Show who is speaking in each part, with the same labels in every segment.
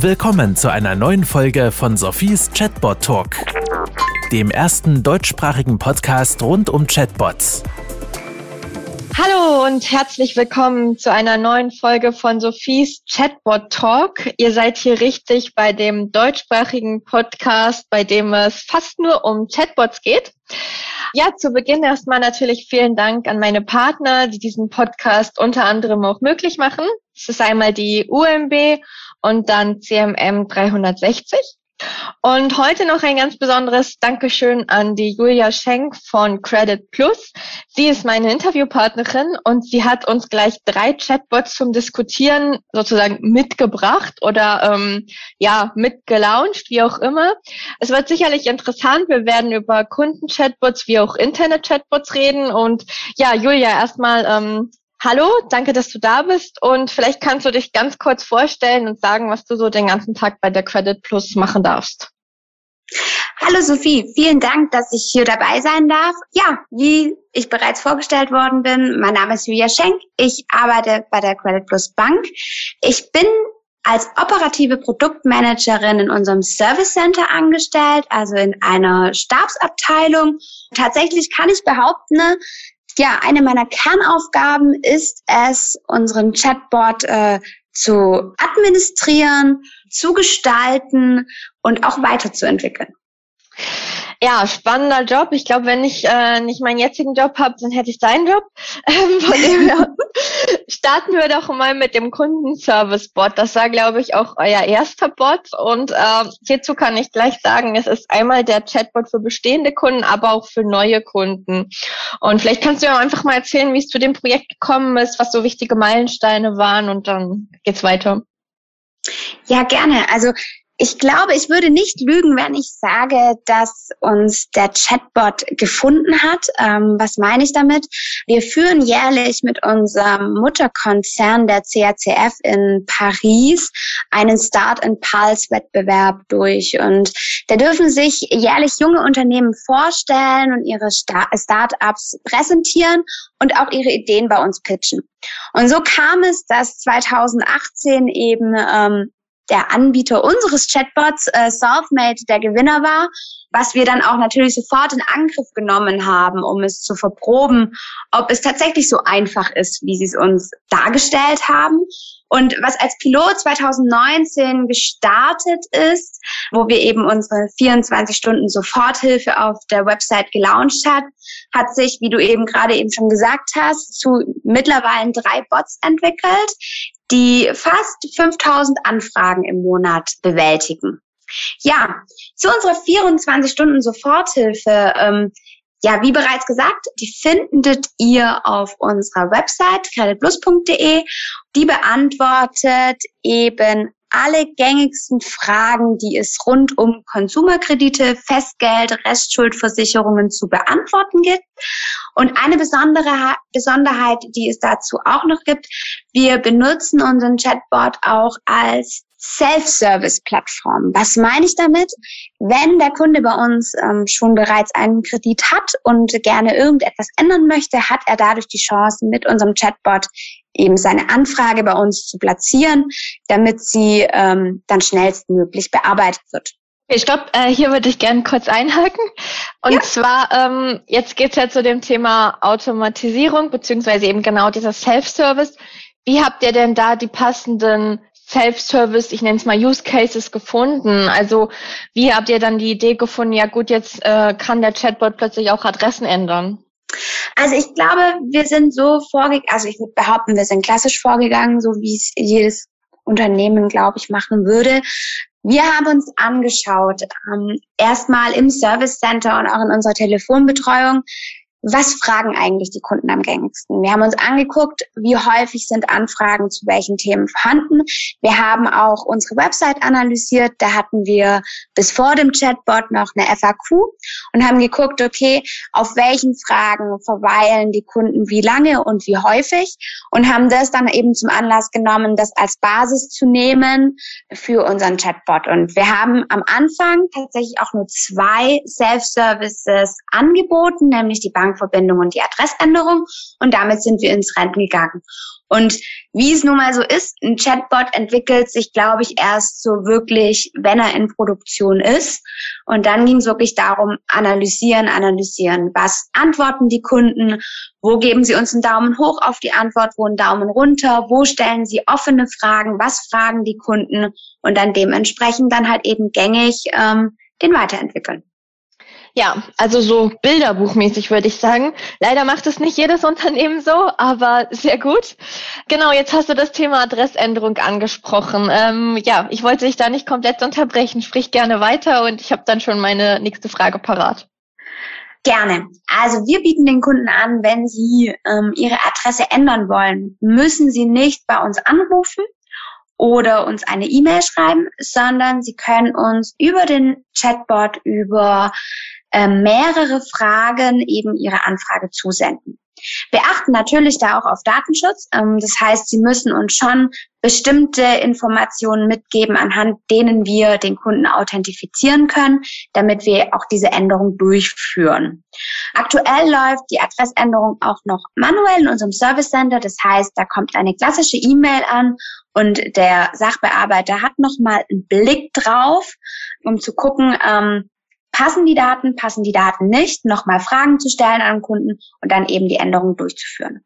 Speaker 1: Willkommen zu einer neuen Folge von Sophies Chatbot Talk, dem ersten deutschsprachigen Podcast rund um Chatbots.
Speaker 2: Hallo und herzlich willkommen zu einer neuen Folge von Sophies Chatbot Talk. Ihr seid hier richtig bei dem deutschsprachigen Podcast, bei dem es fast nur um Chatbots geht. Ja, zu Beginn erstmal natürlich vielen Dank an meine Partner, die diesen Podcast unter anderem auch möglich machen. Es ist einmal die UMB und dann CMM 360. Und heute noch ein ganz besonderes Dankeschön an die Julia Schenk von Credit Plus. Sie ist meine Interviewpartnerin und sie hat uns gleich drei Chatbots zum Diskutieren sozusagen mitgebracht oder ähm, ja mitgelauncht, wie auch immer. Es wird sicherlich interessant. Wir werden über Kunden-Chatbots wie auch Internet-Chatbots reden. Und ja, Julia, erstmal ähm, Hallo, danke, dass du da bist und vielleicht kannst du dich ganz kurz vorstellen und sagen, was du so den ganzen Tag bei der Credit Plus machen darfst.
Speaker 3: Hallo Sophie, vielen Dank, dass ich hier dabei sein darf. Ja, wie ich bereits vorgestellt worden bin, mein Name ist Julia Schenk. Ich arbeite bei der Credit Plus Bank. Ich bin als operative Produktmanagerin in unserem Service Center angestellt, also in einer Stabsabteilung. Tatsächlich kann ich behaupten, ja, eine meiner Kernaufgaben ist es, unseren Chatbot äh, zu administrieren, zu gestalten und auch weiterzuentwickeln.
Speaker 2: Ja, spannender Job. Ich glaube, wenn ich äh, nicht meinen jetzigen Job habe, dann hätte ich deinen Job. Ähm, von dem her starten wir doch mal mit dem Kundenservice-Bot. Das war, glaube ich, auch euer erster Bot. Und äh, hierzu kann ich gleich sagen, es ist einmal der Chatbot für bestehende Kunden, aber auch für neue Kunden. Und vielleicht kannst du ja einfach mal erzählen, wie es zu dem Projekt gekommen ist, was so wichtige Meilensteine waren und dann geht's weiter.
Speaker 3: Ja, gerne. Also ich glaube, ich würde nicht lügen, wenn ich sage, dass uns der Chatbot gefunden hat. Ähm, was meine ich damit? Wir führen jährlich mit unserem Mutterkonzern der CACF in Paris einen Start and Pulse Wettbewerb durch. Und da dürfen sich jährlich junge Unternehmen vorstellen und ihre Start-ups präsentieren und auch ihre Ideen bei uns pitchen. Und so kam es, dass 2018 eben ähm, der Anbieter unseres Chatbots, äh, Solvemate, der Gewinner war, was wir dann auch natürlich sofort in Angriff genommen haben, um es zu verproben, ob es tatsächlich so einfach ist, wie sie es uns dargestellt haben. Und was als Pilot 2019 gestartet ist, wo wir eben unsere 24 Stunden Soforthilfe auf der Website gelauncht hat, hat sich, wie du eben gerade eben schon gesagt hast, zu mittlerweile drei Bots entwickelt, die fast 5000 Anfragen im Monat bewältigen. Ja, zu unserer 24 Stunden Soforthilfe. Ähm, ja, wie bereits gesagt, die findet ihr auf unserer Website creditplus.de. Die beantwortet eben alle gängigsten Fragen, die es rund um Konsumerkredite, Festgeld, Restschuldversicherungen zu beantworten gibt. Und eine besondere Besonderheit, die es dazu auch noch gibt, wir benutzen unseren Chatbot auch als Self-Service-Plattform. Was meine ich damit? Wenn der Kunde bei uns ähm, schon bereits einen Kredit hat und gerne irgendetwas ändern möchte, hat er dadurch die Chance, mit unserem Chatbot eben seine Anfrage bei uns zu platzieren, damit sie ähm, dann schnellstmöglich bearbeitet wird.
Speaker 2: Ich glaube, äh, hier würde ich gerne kurz einhaken. Und ja. zwar, ähm, jetzt geht es ja zu dem Thema Automatisierung, beziehungsweise eben genau dieser Self-Service. Wie habt ihr denn da die passenden Self-Service, ich nenne es mal Use Cases gefunden? Also wie habt ihr dann die Idee gefunden, ja gut, jetzt äh, kann der Chatbot plötzlich auch Adressen ändern?
Speaker 3: Also ich glaube, wir sind so vorgegangen, also ich würde behaupten, wir sind klassisch vorgegangen, so wie es jedes Unternehmen, glaube ich, machen würde. Wir haben uns angeschaut, ähm, erstmal im Service Center und auch in unserer Telefonbetreuung, was fragen eigentlich die Kunden am gängigsten? Wir haben uns angeguckt, wie häufig sind Anfragen zu welchen Themen vorhanden. Wir haben auch unsere Website analysiert. Da hatten wir bis vor dem Chatbot noch eine FAQ und haben geguckt, okay, auf welchen Fragen verweilen die Kunden wie lange und wie häufig und haben das dann eben zum Anlass genommen, das als Basis zu nehmen für unseren Chatbot. Und wir haben am Anfang tatsächlich auch nur zwei Self-Services angeboten, nämlich die Bank Bankverbindung und die Adressänderung. Und damit sind wir ins Rennen gegangen. Und wie es nun mal so ist, ein Chatbot entwickelt sich, glaube ich, erst so wirklich, wenn er in Produktion ist. Und dann ging es wirklich darum, analysieren, analysieren. Was antworten die Kunden? Wo geben sie uns einen Daumen hoch auf die Antwort? Wo einen Daumen runter? Wo stellen sie offene Fragen? Was fragen die Kunden? Und dann dementsprechend dann halt eben gängig ähm, den weiterentwickeln.
Speaker 2: Ja, also so Bilderbuchmäßig würde ich sagen. Leider macht es nicht jedes Unternehmen so, aber sehr gut. Genau, jetzt hast du das Thema Adressänderung angesprochen. Ähm, ja, ich wollte dich da nicht komplett unterbrechen. Sprich gerne weiter und ich habe dann schon meine nächste Frage parat.
Speaker 3: Gerne. Also wir bieten den Kunden an, wenn sie ähm, ihre Adresse ändern wollen, müssen sie nicht bei uns anrufen oder uns eine E-Mail schreiben, sondern sie können uns über den Chatbot, über äh, mehrere Fragen eben ihre Anfrage zusenden. Wir achten natürlich da auch auf Datenschutz. Ähm, das heißt, Sie müssen uns schon bestimmte Informationen mitgeben, anhand denen wir den Kunden authentifizieren können, damit wir auch diese Änderung durchführen. Aktuell läuft die Adressänderung auch noch manuell in unserem Service Center. Das heißt, da kommt eine klassische E-Mail an und der Sachbearbeiter hat nochmal einen Blick drauf, um zu gucken, ähm, passen die Daten, passen die Daten nicht, nochmal Fragen zu stellen an den Kunden und dann eben die Änderungen durchzuführen.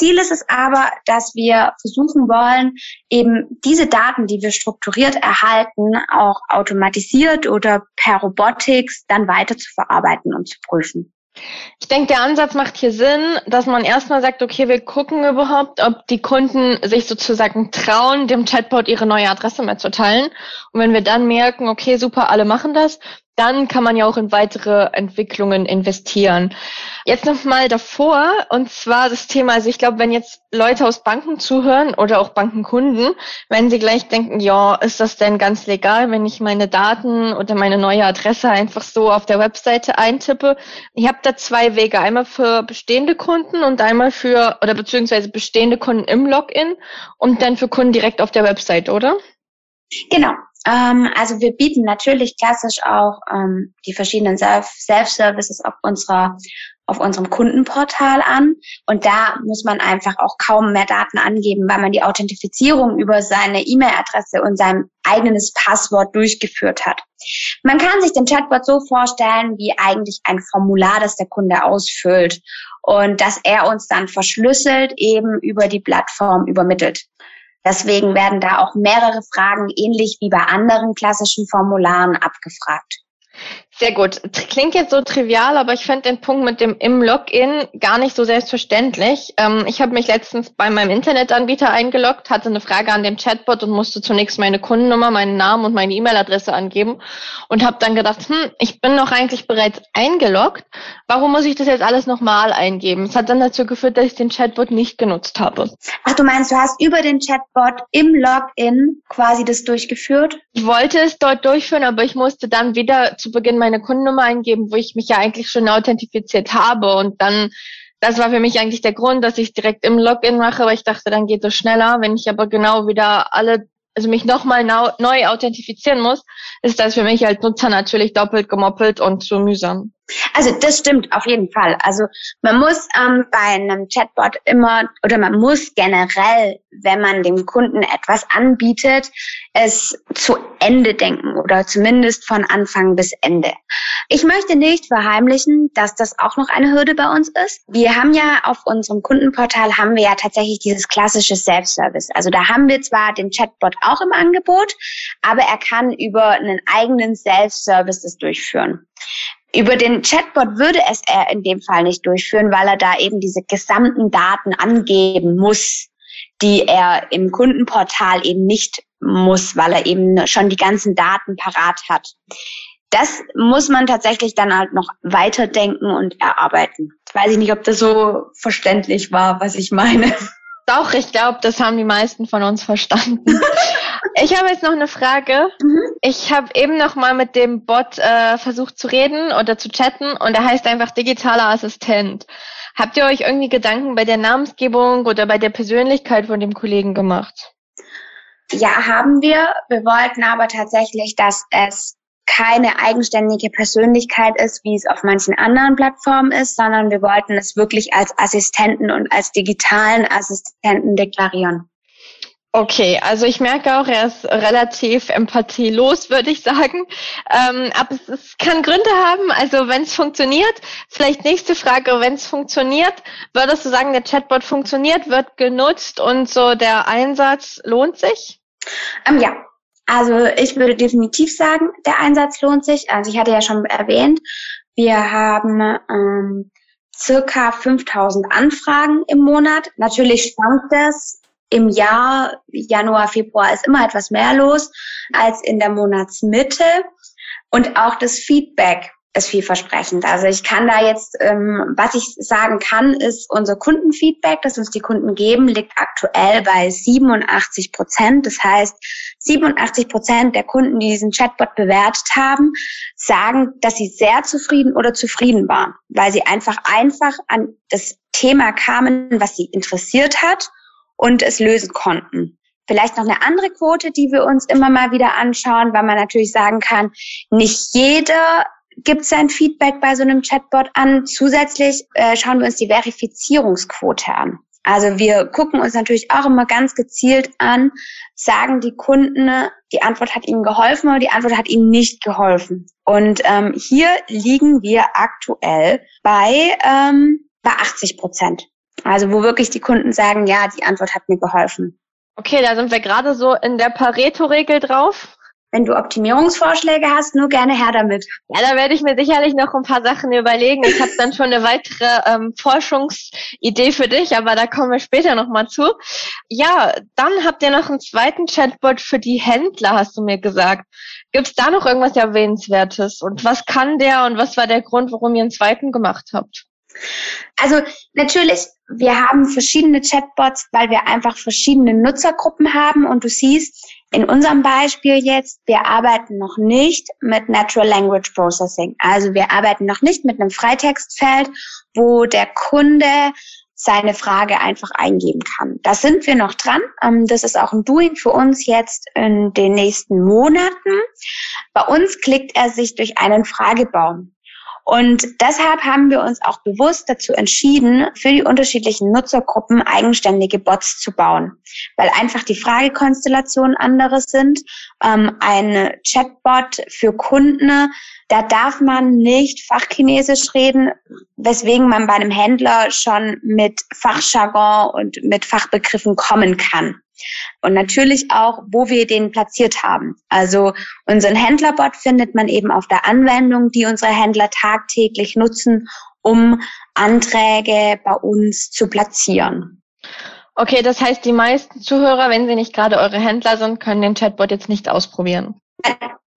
Speaker 3: Ziel ist es aber, dass wir versuchen wollen, eben diese Daten, die wir strukturiert erhalten, auch automatisiert oder per Robotics dann weiter zu verarbeiten und zu prüfen.
Speaker 2: Ich denke, der Ansatz macht hier Sinn, dass man erstmal sagt, okay, wir gucken überhaupt, ob die Kunden sich sozusagen trauen, dem Chatbot ihre neue Adresse mitzuteilen. Und wenn wir dann merken, okay, super, alle machen das, dann kann man ja auch in weitere Entwicklungen investieren. Jetzt nochmal davor, und zwar das Thema, also ich glaube, wenn jetzt Leute aus Banken zuhören oder auch Bankenkunden, wenn sie gleich denken, ja, ist das denn ganz legal, wenn ich meine Daten oder meine neue Adresse einfach so auf der Webseite eintippe? Ich habe da zwei Wege, einmal für bestehende Kunden und einmal für, oder beziehungsweise bestehende Kunden im Login und dann für Kunden direkt auf der Website, oder?
Speaker 3: Genau, ähm, also wir bieten natürlich klassisch auch ähm, die verschiedenen Self-Services auf unserer auf unserem Kundenportal an. Und da muss man einfach auch kaum mehr Daten angeben, weil man die Authentifizierung über seine E-Mail-Adresse und sein eigenes Passwort durchgeführt hat. Man kann sich den Chatbot so vorstellen, wie eigentlich ein Formular, das der Kunde ausfüllt und dass er uns dann verschlüsselt eben über die Plattform übermittelt. Deswegen werden da auch mehrere Fragen ähnlich wie bei anderen klassischen Formularen abgefragt.
Speaker 2: Sehr gut. Klingt jetzt so trivial, aber ich fand den Punkt mit dem im Login gar nicht so selbstverständlich. Ähm, ich habe mich letztens bei meinem Internetanbieter eingeloggt, hatte eine Frage an dem Chatbot und musste zunächst meine Kundennummer, meinen Namen und meine E-Mail-Adresse angeben und habe dann gedacht, hm, ich bin doch eigentlich bereits eingeloggt. Warum muss ich das jetzt alles nochmal eingeben? Es hat dann dazu geführt, dass ich den Chatbot nicht genutzt habe.
Speaker 3: Ach, du meinst, du hast über den Chatbot im Login quasi das durchgeführt?
Speaker 2: Ich wollte es dort durchführen, aber ich musste dann wieder zu Beginn meine Kundennummer eingeben, wo ich mich ja eigentlich schon authentifiziert habe. Und dann, das war für mich eigentlich der Grund, dass ich direkt im Login mache, weil ich dachte, dann geht es schneller. Wenn ich aber genau wieder alle, also mich nochmal neu authentifizieren muss, ist das für mich als Nutzer natürlich doppelt gemoppelt und zu mühsam.
Speaker 3: Also das stimmt auf jeden Fall. Also man muss ähm, bei einem Chatbot immer oder man muss generell, wenn man dem Kunden etwas anbietet, es zu Ende denken oder zumindest von Anfang bis Ende. Ich möchte nicht verheimlichen, dass das auch noch eine Hürde bei uns ist. Wir haben ja auf unserem Kundenportal haben wir ja tatsächlich dieses klassische Self-Service. Also da haben wir zwar den Chatbot auch im Angebot, aber er kann über einen eigenen Self-Service das durchführen. Über den Chatbot würde es er in dem Fall nicht durchführen, weil er da eben diese gesamten Daten angeben muss, die er im Kundenportal eben nicht muss, weil er eben schon die ganzen Daten parat hat. Das muss man tatsächlich dann halt noch weiterdenken und erarbeiten. Jetzt weiß ich nicht, ob das so verständlich war, was ich meine.
Speaker 2: Doch, ich glaube, das haben die meisten von uns verstanden. ich habe jetzt noch eine Frage. Mhm. Ich habe eben noch mal mit dem Bot äh, versucht zu reden oder zu chatten und er heißt einfach digitaler Assistent. Habt ihr euch irgendwie Gedanken bei der Namensgebung oder bei der Persönlichkeit von dem Kollegen gemacht?
Speaker 3: Ja, haben wir. Wir wollten aber tatsächlich, dass es keine eigenständige Persönlichkeit ist, wie es auf manchen anderen Plattformen ist, sondern wir wollten es wirklich als Assistenten und als digitalen Assistenten deklarieren.
Speaker 2: Okay, also ich merke auch, er ist relativ empathielos, würde ich sagen. Ähm, aber es, es, kann Gründe haben. Also wenn es funktioniert, vielleicht nächste Frage, wenn es funktioniert, würdest du sagen, der Chatbot funktioniert, wird genutzt und so der Einsatz lohnt sich?
Speaker 3: Ähm, ja, also ich würde definitiv sagen, der Einsatz lohnt sich. Also ich hatte ja schon erwähnt, wir haben ähm, circa 5000 Anfragen im Monat. Natürlich schwankt das im Jahr, Januar, Februar ist immer etwas mehr los als in der Monatsmitte. Und auch das Feedback ist vielversprechend. Also ich kann da jetzt, ähm, was ich sagen kann, ist unser Kundenfeedback, das uns die Kunden geben, liegt aktuell bei 87 Prozent. Das heißt, 87 Prozent der Kunden, die diesen Chatbot bewertet haben, sagen, dass sie sehr zufrieden oder zufrieden waren, weil sie einfach einfach an das Thema kamen, was sie interessiert hat und es lösen konnten. Vielleicht noch eine andere Quote, die wir uns immer mal wieder anschauen, weil man natürlich sagen kann, nicht jeder gibt sein Feedback bei so einem Chatbot an. Zusätzlich äh, schauen wir uns die Verifizierungsquote an. Also wir gucken uns natürlich auch immer ganz gezielt an, sagen die Kunden, die Antwort hat ihnen geholfen oder die Antwort hat ihnen nicht geholfen. Und ähm, hier liegen wir aktuell bei, ähm, bei 80 Prozent. Also wo wirklich die Kunden sagen, ja, die Antwort hat mir geholfen.
Speaker 2: Okay, da sind wir gerade so in der Pareto-Regel drauf.
Speaker 3: Wenn du Optimierungsvorschläge hast, nur gerne her damit.
Speaker 2: Ja, da werde ich mir sicherlich noch ein paar Sachen überlegen. Ich habe dann schon eine weitere ähm, Forschungsidee für dich, aber da kommen wir später nochmal zu. Ja, dann habt ihr noch einen zweiten Chatbot für die Händler, hast du mir gesagt. Gibt es da noch irgendwas Erwähnenswertes? Und was kann der und was war der Grund, warum ihr einen zweiten gemacht habt?
Speaker 3: Also natürlich, wir haben verschiedene Chatbots, weil wir einfach verschiedene Nutzergruppen haben und du siehst, in unserem Beispiel jetzt, wir arbeiten noch nicht mit Natural Language Processing. Also wir arbeiten noch nicht mit einem Freitextfeld, wo der Kunde seine Frage einfach eingeben kann. Da sind wir noch dran. Ähm, das ist auch ein Doing für uns jetzt in den nächsten Monaten. Bei uns klickt er sich durch einen Fragebaum. Und deshalb haben wir uns auch bewusst dazu entschieden, für die unterschiedlichen Nutzergruppen eigenständige Bots zu bauen, weil einfach die Fragekonstellationen andere sind. Ähm, ein Chatbot für Kunden, da darf man nicht Fachchinesisch reden, weswegen man bei einem Händler schon mit Fachjargon und mit Fachbegriffen kommen kann. Und natürlich auch, wo wir den platziert haben. Also unseren Händlerbot findet man eben auf der Anwendung, die unsere Händler tagtäglich nutzen, um Anträge bei uns zu platzieren.
Speaker 2: Okay, das heißt, die meisten Zuhörer, wenn sie nicht gerade eure Händler sind, können den Chatbot jetzt nicht ausprobieren.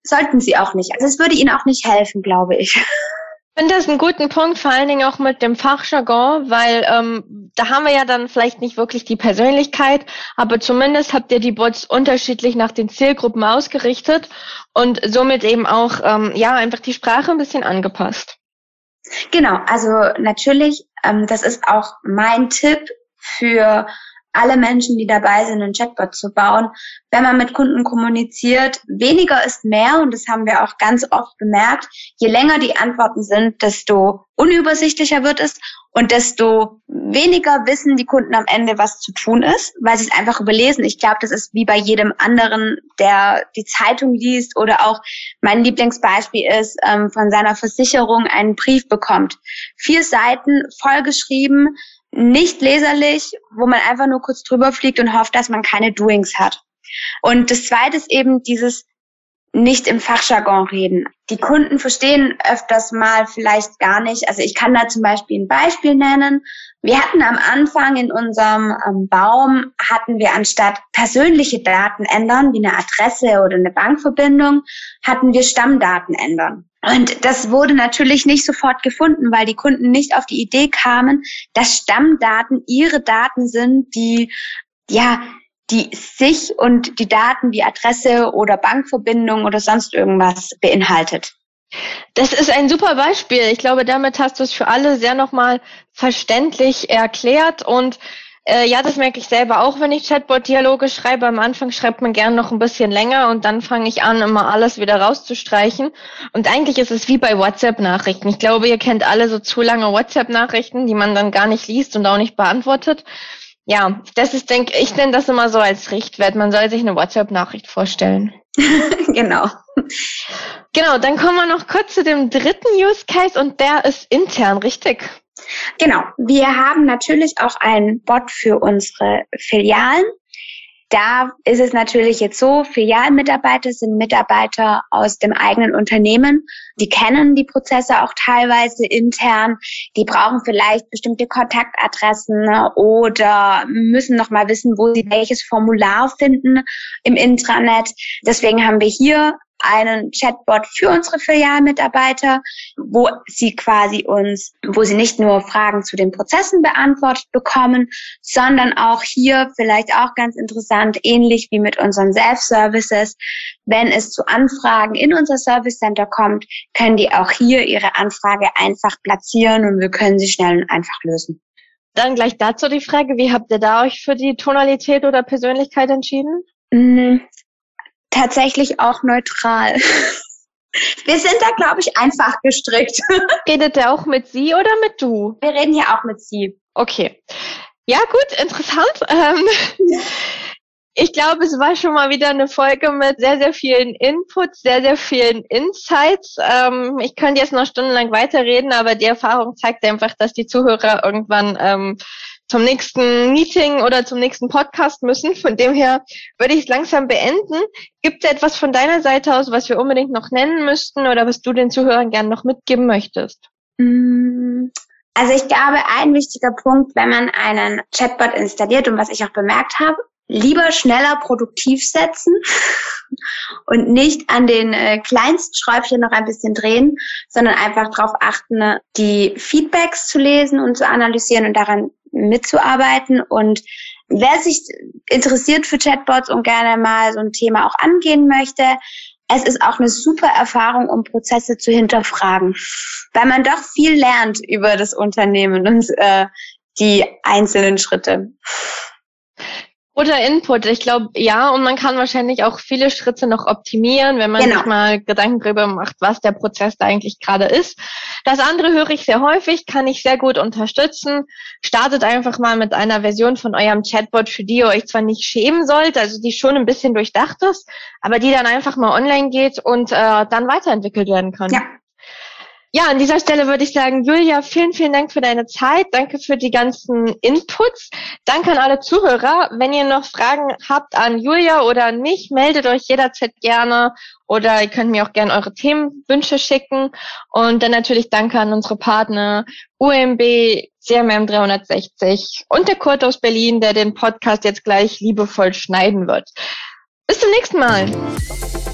Speaker 3: Sollten sie auch nicht. Also es würde ihnen auch nicht helfen, glaube ich.
Speaker 2: Ich finde das einen guten Punkt, vor allen Dingen auch mit dem Fachjargon, weil ähm, da haben wir ja dann vielleicht nicht wirklich die Persönlichkeit, aber zumindest habt ihr die Bots unterschiedlich nach den Zielgruppen ausgerichtet und somit eben auch ähm, ja einfach die Sprache ein bisschen angepasst.
Speaker 3: Genau, also natürlich, ähm, das ist auch mein Tipp für alle Menschen, die dabei sind, einen Chatbot zu bauen. Wenn man mit Kunden kommuniziert, weniger ist mehr und das haben wir auch ganz oft bemerkt. Je länger die Antworten sind, desto unübersichtlicher wird es und desto weniger wissen die Kunden am Ende, was zu tun ist, weil sie es einfach überlesen. Ich glaube, das ist wie bei jedem anderen, der die Zeitung liest oder auch mein Lieblingsbeispiel ist, ähm, von seiner Versicherung einen Brief bekommt. Vier Seiten vollgeschrieben, nicht leserlich, wo man einfach nur kurz drüber fliegt und hofft, dass man keine Doings hat. Und das zweite ist eben dieses nicht im Fachjargon reden. Die Kunden verstehen öfters mal vielleicht gar nicht. Also ich kann da zum Beispiel ein Beispiel nennen. Wir hatten am Anfang in unserem ähm, Baum, hatten wir anstatt persönliche Daten ändern, wie eine Adresse oder eine Bankverbindung, hatten wir Stammdaten ändern. Und das wurde natürlich nicht sofort gefunden, weil die Kunden nicht auf die Idee kamen, dass Stammdaten ihre Daten sind, die ja die sich und die Daten wie Adresse oder Bankverbindung oder sonst irgendwas beinhaltet.
Speaker 2: Das ist ein super Beispiel. Ich glaube, damit hast du es für alle sehr nochmal verständlich erklärt und Äh, ja, das merke ich selber auch, wenn ich Chatbot-Dialoge schreibe. Am Anfang schreibt man gern noch ein bisschen länger und dann fange ich an, immer alles wieder rauszustreichen. Und eigentlich ist es wie bei WhatsApp-Nachrichten. Ich glaube, ihr kennt alle so zu lange WhatsApp-Nachrichten, die man dann gar nicht liest und auch nicht beantwortet. Ja, das ist, denke ich, nenne das immer so als Richtwert. Man soll sich eine WhatsApp-Nachricht vorstellen.
Speaker 3: genau.
Speaker 2: Genau, dann kommen wir noch kurz zu dem dritten Use Case und der ist intern, richtig?
Speaker 3: Genau. Wir haben natürlich auch einen Bot für unsere Filialen. Da ist es natürlich jetzt so, Filialmitarbeiter sind Mitarbeiter aus dem eigenen Unternehmen. Die kennen die Prozesse auch teilweise intern. Die brauchen vielleicht bestimmte Kontaktadressen oder müssen noch mal wissen, wo sie welches Formular finden im Intranet. Deswegen haben wir hier einen Chatbot für unsere Filialmitarbeiter, wo sie quasi uns, wo sie nicht nur Fragen zu den Prozessen beantwortet bekommen, sondern auch hier vielleicht auch ganz interessant, ähnlich wie mit unseren Self-Services, wenn es zu Anfragen in unser Service Center kommt, können die auch hier ihre Anfrage einfach platzieren und wir können sie schnell und einfach lösen.
Speaker 2: Dann gleich dazu die Frage, wie habt ihr da euch für die Tonalität oder Persönlichkeit entschieden?
Speaker 3: Tatsächlich auch neutral. Wir sind da, glaube ich, einfach gestrickt.
Speaker 2: Redet der auch mit Sie oder mit du?
Speaker 3: Wir reden hier auch mit Sie.
Speaker 2: Okay. Ja, gut, interessant. Ähm, ich glaube, es war schon mal wieder eine Folge mit sehr, sehr vielen Inputs, sehr, sehr vielen Insights. Ähm, ich könnte jetzt noch stundenlang weiterreden, aber die Erfahrung zeigt einfach, dass die Zuhörer irgendwann ähm, zum nächsten Meeting oder zum nächsten Podcast müssen. Von dem her würde ich es langsam beenden. Gibt es etwas von deiner Seite aus, was wir unbedingt noch nennen müssten oder was du den Zuhörern gerne noch mitgeben möchtest?
Speaker 3: Mm, also ich glaube, ein wichtiger Punkt, wenn man einen Chatbot installiert und was ich auch bemerkt habe, lieber schneller produktiv setzen und nicht an den äh, kleinsten Schräubchen noch ein bisschen drehen, sondern einfach darauf achten, die Feedbacks zu lesen und zu analysieren und daran mitzuarbeiten. Und wer sich interessiert für Chatbots und gerne mal so ein Thema auch angehen möchte, es ist auch eine super Erfahrung, um Prozesse zu hinterfragen, weil man doch viel lernt über das Unternehmen und äh, die einzelnen Schritte.
Speaker 2: Oder Input. Ich glaube, ja, und man kann wahrscheinlich auch viele Schritte noch optimieren, wenn man genau. sich mal Gedanken darüber macht, was der Prozess da eigentlich gerade ist. Das andere höre ich sehr häufig, kann ich sehr gut unterstützen. Startet einfach mal mit einer Version von eurem Chatbot, für die ihr euch zwar nicht schämen sollt, also die schon ein bisschen durchdacht ist, aber die dann einfach mal online geht und äh, dann weiterentwickelt werden kann.
Speaker 3: Ja,
Speaker 2: ja, an dieser Stelle würde ich sagen, Julia, vielen, vielen Dank für deine Zeit. Danke für die ganzen Inputs. Danke an alle Zuhörer. Wenn ihr noch Fragen habt an Julia oder an mich, meldet euch jederzeit gerne oder ihr könnt mir auch gerne eure Themenwünsche schicken. Und dann natürlich danke an unsere Partner UMB, CMM 360 und der Kurt aus Berlin, der den Podcast jetzt gleich liebevoll schneiden wird. Bis zum nächsten Mal.